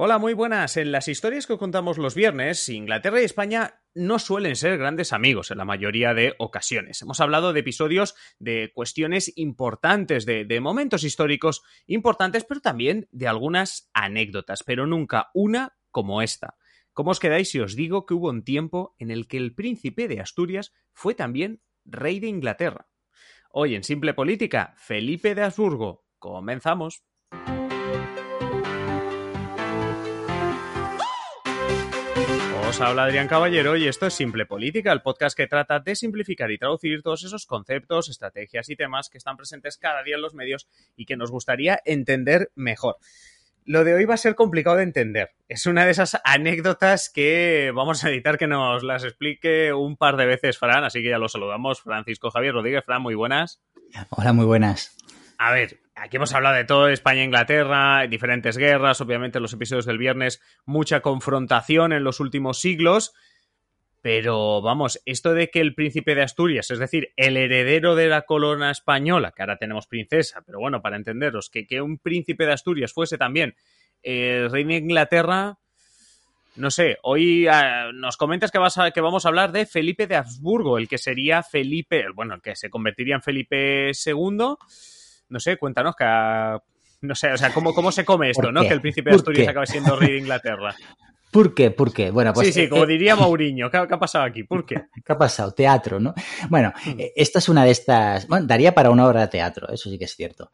Hola, muy buenas. En las historias que contamos los viernes, Inglaterra y España no suelen ser grandes amigos en la mayoría de ocasiones. Hemos hablado de episodios de cuestiones importantes, de, de, momentos históricos importantes, pero también de algunas anécdotas, pero nunca una como esta. ¿Cómo os quedáis si os digo que hubo un tiempo en el que el príncipe de Asturias fue también rey de Inglaterra? Hoy en Simple Política, Felipe de Habsburgo. Comenzamos. Os habla Adrián Caballero y esto es Simple Política, el podcast que trata de simplificar y traducir todos esos conceptos, estrategias y temas que están presentes cada día en los medios y que nos gustaría entender mejor. Lo de hoy va a ser complicado de entender. Es una de esas anécdotas que vamos a editar que nos las explique un par de veces Fran, así que ya lo saludamos. Francisco Javier Rodríguez, Fran, muy buenas. Hola, muy buenas. A ver, aquí hemos hablado de todo, España e Inglaterra, diferentes guerras, obviamente en los episodios del viernes, mucha confrontación en los últimos siglos. Pero vamos, esto de que el príncipe de Asturias, es decir, el heredero de la corona española, que ahora tenemos princesa, pero bueno, para entenderos, que, un príncipe de Asturias fuese también el rey de Inglaterra, no sé, hoy uh, nos comentas que, vas a, que vamos a hablar de Felipe de Habsburgo, el que sería Felipe, bueno, el que se convertiría en Felipe II no sé, cuéntanos que no sé, o sea, ¿cómo, cómo se come esto, no? Que el príncipe de Asturias acabe siendo rey de Inglaterra. ¿Por qué? ¿Por qué? Bueno, pues, sí, sí, como eh, diría Mourinho, ¿qué, ¿qué, ha pasado aquí? ¿Por qué? ¿Qué ha pasado? Teatro, ¿no? Bueno, mm. esta es una de estas, bueno, daría para una obra de teatro, eso sí que es cierto.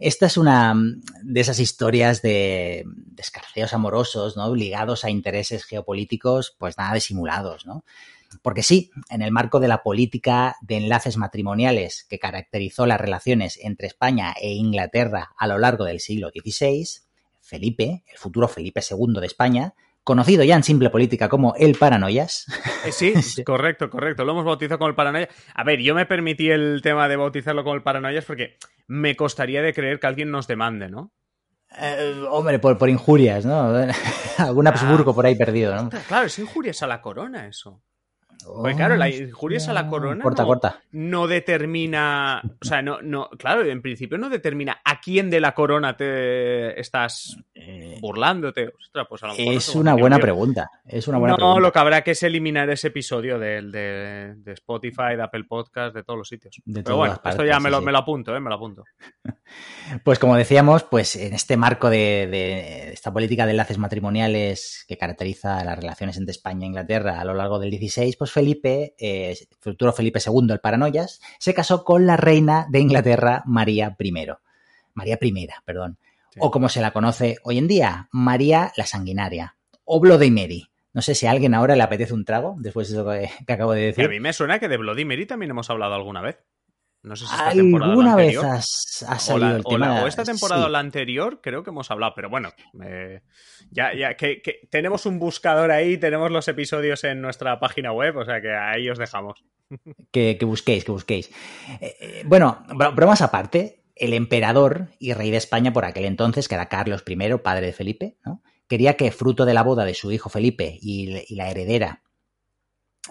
Esta es una de esas historias de, de escarceos amorosos, ¿no? Ligados a intereses geopolíticos, pues nada disimulados, ¿no? Porque sí, en el marco de la política de enlaces matrimoniales que caracterizó las relaciones entre España e Inglaterra a lo largo del siglo XVI, Felipe, el futuro Felipe II de España, conocido ya en simple política como el Paranoias. Eh, sí, correcto, correcto. Lo hemos bautizado como el Paranoias. A ver, yo me permití el tema de bautizarlo como el Paranoias porque me costaría de creer que alguien nos demande, ¿no? Eh, hombre, por, por, injurias, ¿no? Algún Habsburgo ah, por ahí perdido, ¿no? Claro, es injurias a la corona eso. Pues claro, la injuria a la corona corta, no, corta. no, determina, o sea, no, no, claro, en principio no determina a quién de la corona te estás burlándote. Ostras, pues a lo mejor es una buena pregunta. Es una buena no, pregunta. lo que habrá que es eliminar ese episodio de, de, de Spotify, de Apple Podcast, de todos los sitios. De Pero bueno, partes, esto ya me lo, sí. me lo apunto, ¿eh? Me lo apunto. Pues como decíamos, pues en este marco de, de, esta política de enlaces matrimoniales que caracteriza las relaciones entre España e Inglaterra a lo largo del 16, pues Felipe, eh, futuro Felipe II, el Paranoias, se casó con la reina de Inglaterra, María I. María I, perdón. Sí. O como se la conoce hoy en día, María la Sanguinaria, o Bloody Mary. No sé si a alguien ahora le apetece un trago después de eso que, que acabo de decir. Y a mí me suena que de Bloody Mary también hemos hablado alguna vez. No sé si esta ¿Alguna vez anterior, has salido la, el tema? O, la, o esta temporada sí. o la anterior creo que hemos hablado, pero bueno, eh, ya, ya que, que, tenemos un buscador ahí, tenemos los episodios en nuestra página web, o sea que ahí os dejamos. Que, que busquéis, que busquéis. Eh, bueno, bromas aparte, el emperador y rey de España por aquel entonces, que era Carlos I, padre de Felipe, ¿no? quería que fruto de la boda de su hijo Felipe y, y la heredera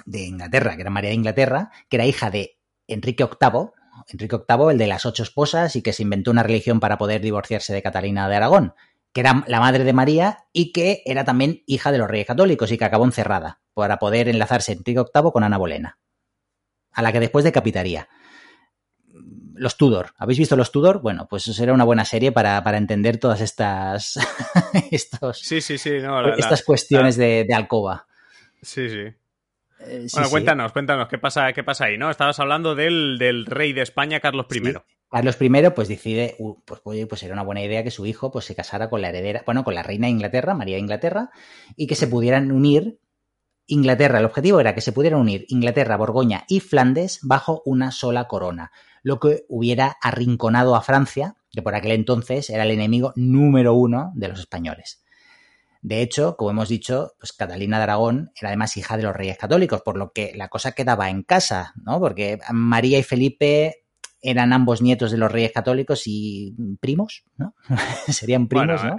de Inglaterra, que era María de Inglaterra, que era hija de Enrique VIII, Enrique VIII, el de las ocho esposas y que se inventó una religión para poder divorciarse de Catalina de Aragón, que era la madre de María y que era también hija de los reyes católicos y que acabó encerrada para poder enlazarse Enrique VIII con Ana Bolena, a la que después decapitaría. Los Tudor. ¿Habéis visto los Tudor? Bueno, pues eso será una buena serie para, para entender todas estas estos, sí, sí, sí, no, la, estas la, cuestiones la... De, de, alcoba. Sí, sí. Eh, sí, bueno, cuéntanos, sí. cuéntanos, ¿qué pasa, ¿qué pasa ahí? ¿no? Estabas hablando del, del rey de España, Carlos I. Sí. Carlos I, pues decide, uh, pues, pues era una buena idea que su hijo pues, se casara con la heredera, bueno, con la reina de Inglaterra, María de Inglaterra, y que se pudieran unir Inglaterra, el objetivo era que se pudieran unir Inglaterra, Borgoña y Flandes bajo una sola corona, lo que hubiera arrinconado a Francia, que por aquel entonces era el enemigo número uno de los españoles. De hecho, como hemos dicho, pues Catalina de Aragón era además hija de los reyes católicos, por lo que la cosa quedaba en casa, ¿no? Porque María y Felipe eran ambos nietos de los reyes católicos y primos, ¿no? Serían primos, ¿no?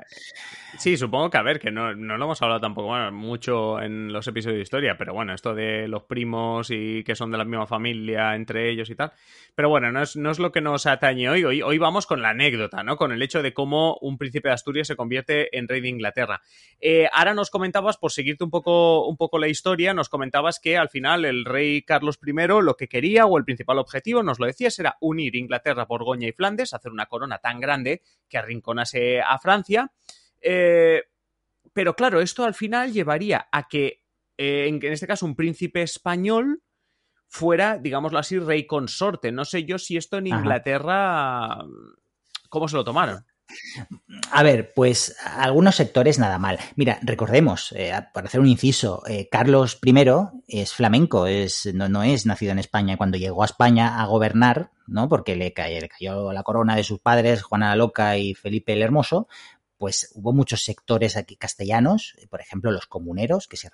Sí, supongo que a ver, que no, no lo hemos hablado tampoco mucho en los episodios de historia, pero bueno, esto de los primos y que son de la misma familia entre ellos y tal. Pero bueno, no es, no es lo que nos atañe hoy. hoy. Hoy vamos con la anécdota, ¿no? Con el hecho de cómo un príncipe de Asturias se convierte en rey de Inglaterra. Eh, ahora nos comentabas, por seguirte un poco, un poco la historia, nos comentabas que al final el rey Carlos I lo que quería o el principal objetivo, nos lo decías, era unir Inglaterra, Borgoña y Flandes, hacer una corona tan grande que arrinconase a Francia. Eh, pero claro, esto al final llevaría a que, eh, en, este caso, un príncipe español fuera, digámoslo así, rey consorte. No sé yo si esto en Inglaterra, ¿cómo se lo tomaron? A ver, pues algunos sectores nada mal. Mira, recordemos, eh, para hacer un inciso, Carlos I es flamenco, es, no, no, es nacido en España. Cuando llegó a España a gobernar, ¿no? Porque le, le cayó la corona de sus padres, Juana la Loca y Felipe el Hermoso, pues hubo muchos sectores aquí castellanos, por ejemplo los comuneros, que se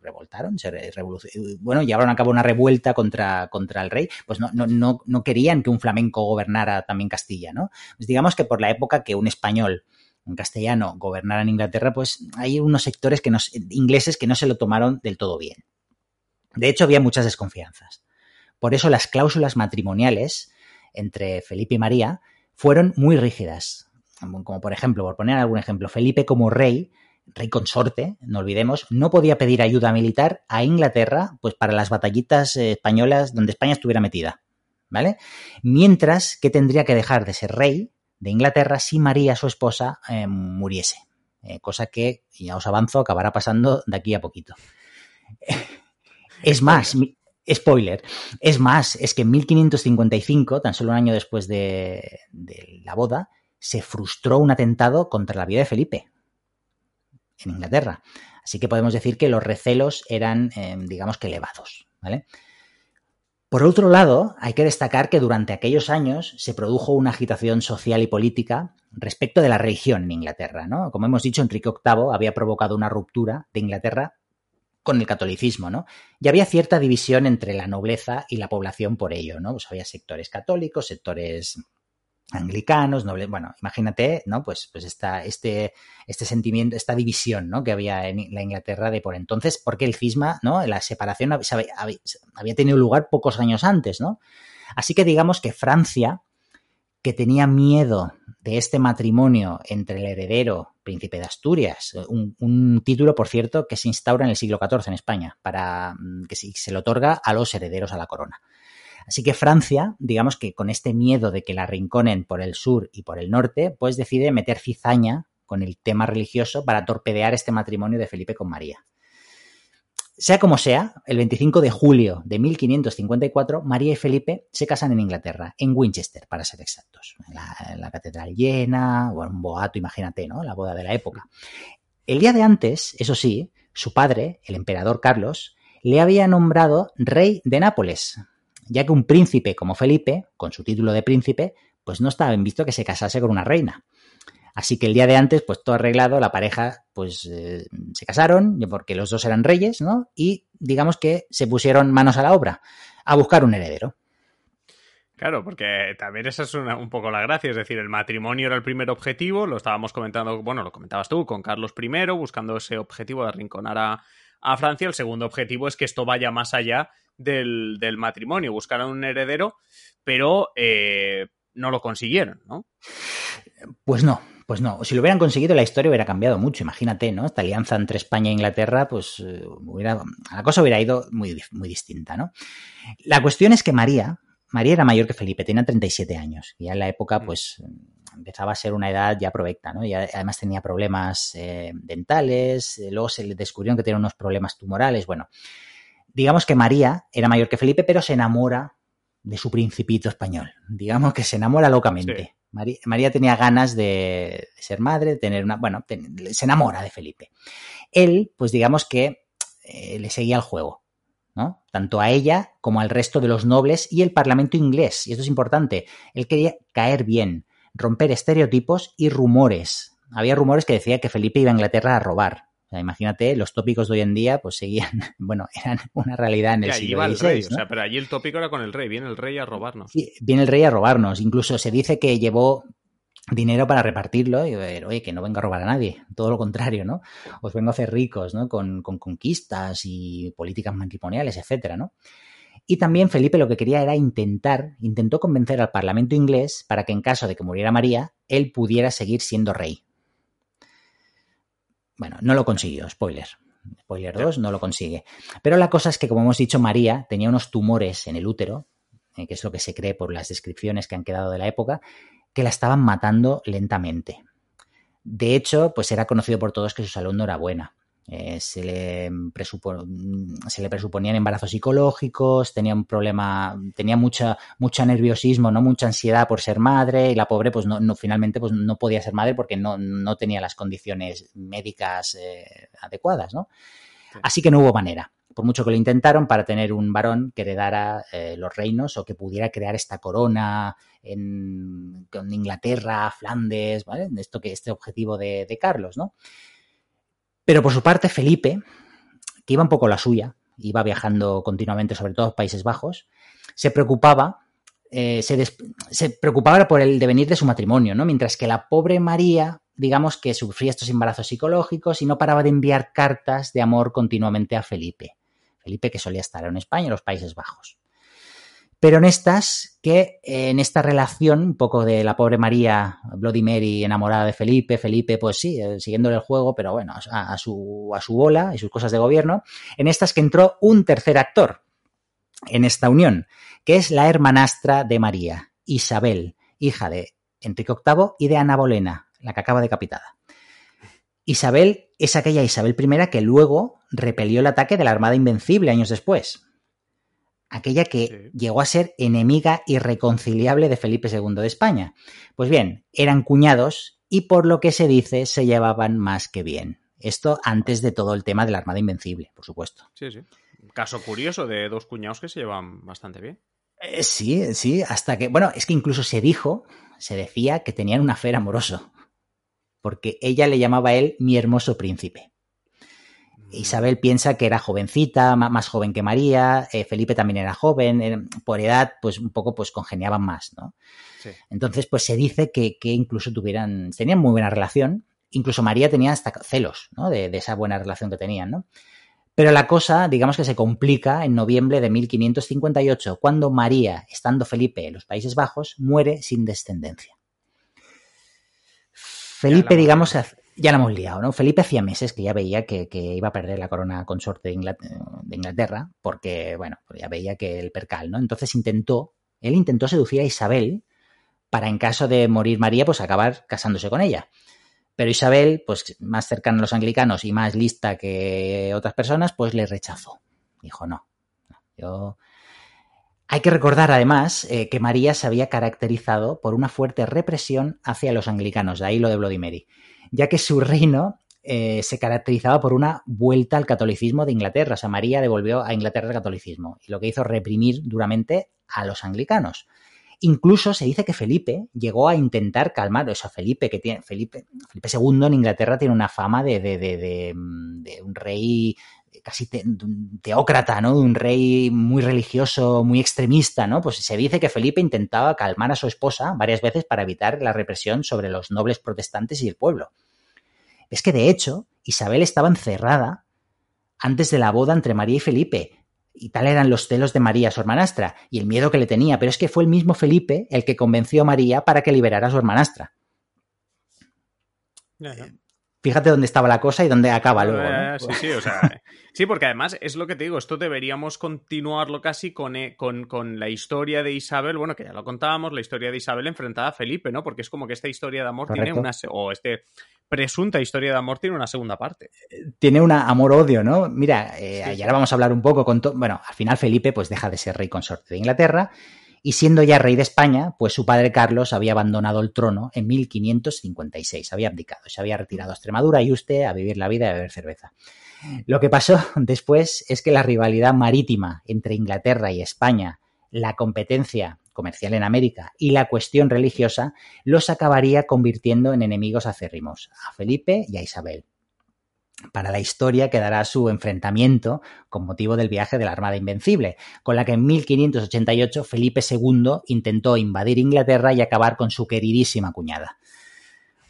revoltaron, se bueno, llevaron a cabo una revuelta contra, contra el rey, pues no, no, no, querían que un flamenco gobernara también Castilla, ¿no? Pues digamos que por la época que un español, un castellano, gobernara en Inglaterra, pues hay unos sectores que ingleses que no se lo tomaron del todo bien. De hecho, había muchas desconfianzas. Por eso las cláusulas matrimoniales entre Felipe y María fueron muy rígidas como por ejemplo, por poner algún ejemplo, Felipe como rey, rey consorte, no olvidemos, no podía pedir ayuda militar a Inglaterra, pues para las batallitas eh, españolas donde España estuviera metida, ¿vale? Mientras que tendría que dejar de ser rey de Inglaterra si María, su esposa, eh, muriese. Eh, cosa que, ya os avanzo, acabará pasando de aquí a poquito. es más, spoiler, es más, es que en 1555, tan solo un año después de la boda, se frustró un atentado contra la vida de Felipe en Inglaterra. Así que podemos decir que los recelos eran, eh, digamos que, elevados. Por otro lado, hay que destacar que durante aquellos años se produjo una agitación social y política respecto de la religión en Inglaterra. ¿no? Como hemos dicho, Enrique VIII había provocado una ruptura de Inglaterra con el catolicismo, ¿no? Y había cierta división entre la nobleza y la población por ello, ¿no? Pues había sectores católicos, sectores anglicanos, noble, bueno, imagínate, ¿no? Pues, pues esta, este, este sentimiento, esta división, ¿no? Que había en la Inglaterra de por entonces, porque el cisma, ¿no? La separación había, tenido lugar pocos años antes, ¿no? Así que digamos que Francia, que tenía miedo de este matrimonio entre el heredero, príncipe de Asturias, un, título, por cierto, que se instaura en el siglo XIV en España, para mm, que se le otorga a los herederos a la corona. Así que Francia, digamos que con este miedo de que la rinconen por el sur y por el norte, pues decide meter cizaña con el tema religioso para torpedear este matrimonio de Felipe con María. Sea como sea, el 25 de julio de 1554, María y Felipe se casan en Inglaterra, en Winchester, para ser exactos. En la, catedral llena, o un boato, imagínate, ¿no? La boda de la época. El día de antes, eso sí, su padre, el emperador Carlos, le había nombrado rey de Nápoles, ya que un príncipe como Felipe, con su título de príncipe, pues no estaba bien visto que se casase con una reina. Así que el día de antes, pues todo arreglado, la pareja, pues eh, se casaron, porque los dos eran reyes, ¿no? Y digamos que se pusieron manos a la obra, a buscar un heredero. Claro, porque también esa es un poco la gracia, es decir, el matrimonio era el primer objetivo, lo estábamos comentando, bueno, lo comentabas tú, con Carlos I, buscando ese objetivo de arrinconar a, a Francia, el segundo objetivo es que esto vaya más allá del, del matrimonio, buscaron un heredero, pero eh, no lo consiguieron, ¿no? Pues no, pues no, si lo hubieran conseguido la historia hubiera cambiado mucho, imagínate, ¿no? Esta alianza entre España e Inglaterra, pues eh, hubiera, la cosa hubiera ido muy, muy distinta, ¿no? La cuestión es que María, María era mayor que Felipe, tenía 37 años, y ya en la época, mm. pues empezaba a ser una edad ya provecta, ¿no? Y además tenía problemas eh, dentales, luego se le descubrieron que tenía unos problemas tumorales, bueno, digamos que María era mayor que Felipe, pero se enamora de su principito español. Digamos que se enamora locamente. María, tenía ganas de, ser madre, de tener una. Bueno, se enamora de Felipe. Él, pues digamos que eh, le seguía el juego. ¿no? Tanto a ella como al resto de los nobles y el Parlamento inglés. Y esto es importante. Él quería caer bien, romper estereotipos y rumores. Había rumores que decía que Felipe iba a Inglaterra a robar. O sea, imagínate, los tópicos de hoy en día, pues seguían, bueno, eran una realidad en el siglo XVI. o sea, pero allí el tópico era con el rey, viene el rey a robarnos. Sí, viene el rey a robarnos. Incluso se dice que llevó dinero para repartirlo y ver, oye, que no venga a robar a nadie, todo lo contrario, ¿no? Os vengo a hacer ricos, ¿no? Con, con conquistas y políticas matrimoniales, etcétera, ¿no? Y también Felipe lo que quería era intentar, intentó convencer al Parlamento inglés para que en caso de que muriera María, él pudiera seguir siendo rey. Bueno, no lo consiguió, spoiler. Spoiler 2, no lo consigue. Pero la cosa es que, como hemos dicho, María tenía unos tumores en el útero, eh, que es lo que se cree por las descripciones que han quedado de la época, que la estaban matando lentamente. De hecho, pues era conocido por todos que su salud no era buena. Eh, se, le se, le presuponían embarazos psicológicos, tenía un problema, tenía mucha, mucho nerviosismo, ¿no? mucha ansiedad por ser madre, y la pobre, pues no, finalmente pues no podía ser madre porque no, no tenía las condiciones médicas eh, adecuadas, ¿no? Así que no hubo manera por mucho que lo intentaron, para tener un varón que heredara eh, los reinos o que pudiera crear esta corona en, Inglaterra, Flandes, ¿vale? Esto que, este objetivo de, Carlos, ¿no? Pero por su parte, Felipe, que iba un poco la suya, iba viajando continuamente, sobre todo a Países Bajos, se preocupaba, eh, se, se, preocupaba por el devenir de su matrimonio, ¿no? Mientras que la pobre María, digamos que sufría estos embarazos psicológicos y no paraba de enviar cartas de amor continuamente a Felipe. Felipe que solía estar en España en los Países Bajos. Pero en estas, que en esta relación, un poco de la pobre María, Bloody Mary enamorada de Felipe, Felipe, pues sí, eh, siguiéndole el juego, pero bueno, a, su, a su bola y sus cosas de gobierno, en estas que entró un tercer actor en esta unión, que es la hermanastra de María, Isabel, hija de Enrique VIII y de Ana Bolena, la que acaba decapitada. Isabel es aquella Isabel I que luego repelió el ataque de la Armada Invencible años después. Aquella que llegó a ser enemiga irreconciliable de Felipe II de España. Pues bien, eran cuñados y por lo que se dice se llevaban más que bien. Esto antes de todo el tema de la Armada Invencible, por supuesto. Sí, sí. caso curioso de dos cuñados que se llevan bastante bien. Eh, sí, sí, hasta que, bueno, es que incluso se dijo, se decía que tenían un afer amoroso porque ella le llamaba a él mi hermoso príncipe. Isabel piensa que era jovencita, más joven que María, eh, Felipe también era joven, eh, por edad, pues un poco pues congeniaban más, ¿no? Entonces, pues se dice que, incluso tuvieran, tenían muy buena relación, incluso María tenía hasta celos, ¿no? De, de, esa buena relación que tenían, ¿no? Pero la cosa, digamos que se complica en noviembre de 1558, cuando María, estando Felipe en los Países Bajos, muere sin descendencia. Felipe, digamos, ya la hemos liado, ¿no? Felipe hacía meses que ya veía que, iba a perder la corona consorte de Inglaterra, porque, bueno, pues ya veía que el percal, ¿no? Entonces intentó, él intentó seducir a Isabel para, en caso de morir María, pues acabar casándose con ella. Pero Isabel, pues más cercana a los anglicanos y más lista que otras personas, pues le rechazó. Dijo, no, yo hay que recordar además eh, que María se había caracterizado por una fuerte represión hacia los anglicanos, de ahí lo de Bloody Mary, ya que su reino eh, se caracterizaba por una vuelta al catolicismo de Inglaterra. O sea, María devolvió a Inglaterra el catolicismo y lo que hizo reprimir duramente a los anglicanos. Incluso se dice que Felipe llegó a intentar calmar, o Felipe, que tiene, Felipe, II en Inglaterra tiene una fama de, de, de un rey casi teócrata, ¿no? De un rey muy religioso, muy extremista, ¿no? Pues se dice que Felipe intentaba calmar a su esposa varias veces para evitar la represión sobre los nobles protestantes y el pueblo. Es que, de hecho, Isabel estaba encerrada antes de la boda entre María y Felipe, y tal eran los celos de María, su hermanastra, y el miedo que le tenía, pero es que fue el mismo Felipe el que convenció a María para que liberara a su hermanastra fíjate dónde estaba la cosa y dónde acaba luego. ¿no? Sí, sí, o sea. sí, porque además es lo que te digo, esto deberíamos continuarlo casi con, eh, con, con, la historia de Isabel, bueno, que ya lo contábamos, la historia de Isabel enfrentada a Felipe, ¿no? Porque es como que esta historia de amor tiene una. o este presunta historia de amor tiene una segunda parte. Tiene un amor-odio, ¿no? Mira, eh, ahora vamos a hablar un poco con. Bueno, al final Felipe pues deja de ser rey consorte de Inglaterra y siendo ya rey de España, pues su padre Carlos había abandonado el trono en 1556, había abdicado, se había retirado a Extremadura y usted a vivir la vida y a beber cerveza. Lo que pasó después es que la rivalidad marítima entre Inglaterra y España, la competencia comercial en América y la cuestión religiosa los acabaría convirtiendo en enemigos acérrimos a Felipe y a Isabel. Para la historia quedará su enfrentamiento con motivo del viaje de la Armada Invencible, con la que en 1588 Felipe II intentó invadir Inglaterra y acabar con su queridísima cuñada.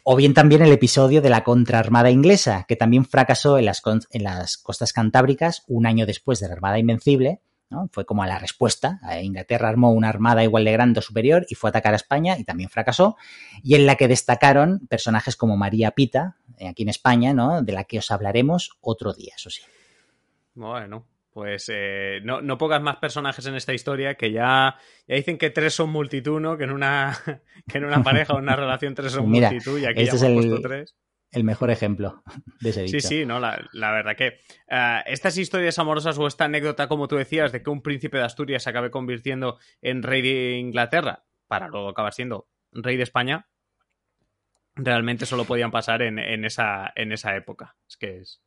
O bien también el episodio de la contraarmada inglesa, que también fracasó en las, en las costas cantábricas un año después de la Armada Invencible, ¿no? Fue como a la respuesta. Inglaterra armó una armada igual de grande o superior y fue a atacar a España y también fracasó. Y en la que destacaron personajes como María Pita, eh, aquí en España, ¿no? De la que os hablaremos otro día, eso sí. Bueno, pues eh, no, no pongas más personajes en esta historia que ya, ya dicen que tres son multitud, ¿no? Que en una, que en una pareja o una relación tres son Mira, multitud y aquí este ya es hemos el- puesto tres. El mejor ejemplo de ese dicho. Sí, sí, no, la, la verdad que eh, estas historias amorosas o esta anécdota, como tú decías, de que un príncipe de Asturias se acabe convirtiendo en rey de Inglaterra para luego acabar siendo rey de España, realmente solo podían pasar en, en esa, en esa época. Es que es,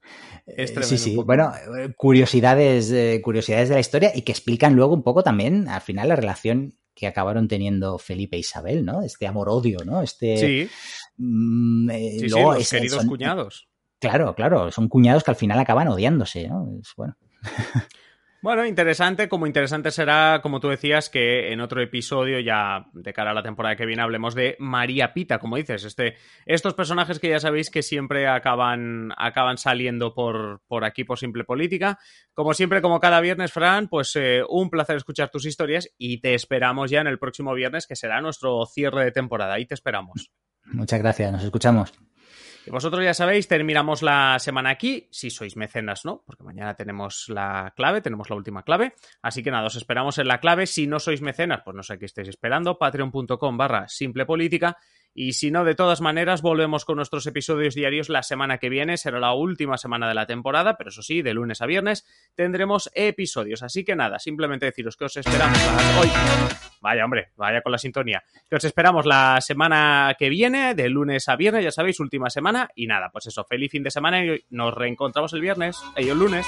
es Eh, tremendo sí, sí. Bueno, eh, curiosidades, eh, curiosidades de la historia y que explican luego un poco también, al final, la relación que acabaron teniendo Felipe e Isabel, ¿no? Este amor-odio, ¿no? Este. Sí, mm, eh, sí, sí, luego los es- queridos son- cuñados. Claro, claro. Son cuñados que al final acaban odiándose, ¿no? Es, bueno. Bueno, interesante, como interesante será, como tú decías, que en otro episodio, ya de cara a la temporada que viene, hablemos de María Pita, como dices, este, estos personajes que ya sabéis que siempre acaban, acaban saliendo por, por aquí por Simple Política. Como siempre, como cada viernes, Fran, pues eh, un placer escuchar tus historias y te esperamos ya en el próximo viernes, que será nuestro cierre de temporada. Ahí te esperamos. Muchas gracias. Nos escuchamos. Y vosotros ya sabéis, terminamos la semana aquí, si sois mecenas, ¿no? Porque mañana tenemos la clave, tenemos la última clave. Así que nada, os esperamos en la clave. Si no sois mecenas, pues no sé qué estáis esperando, patreon.com barra simple política. Y si no, de todas maneras, volvemos con nuestros episodios diarios la semana que viene. Será la última semana de la temporada, pero eso sí, de lunes a viernes tendremos episodios. Así que nada, simplemente deciros que os esperamos hoy. Vaya, hombre, vaya con la sintonía. Que os esperamos la semana que viene, de lunes a viernes, ya sabéis, última semana. Y nada, pues eso, feliz fin de semana y nos reencontramos el viernes, y el lunes.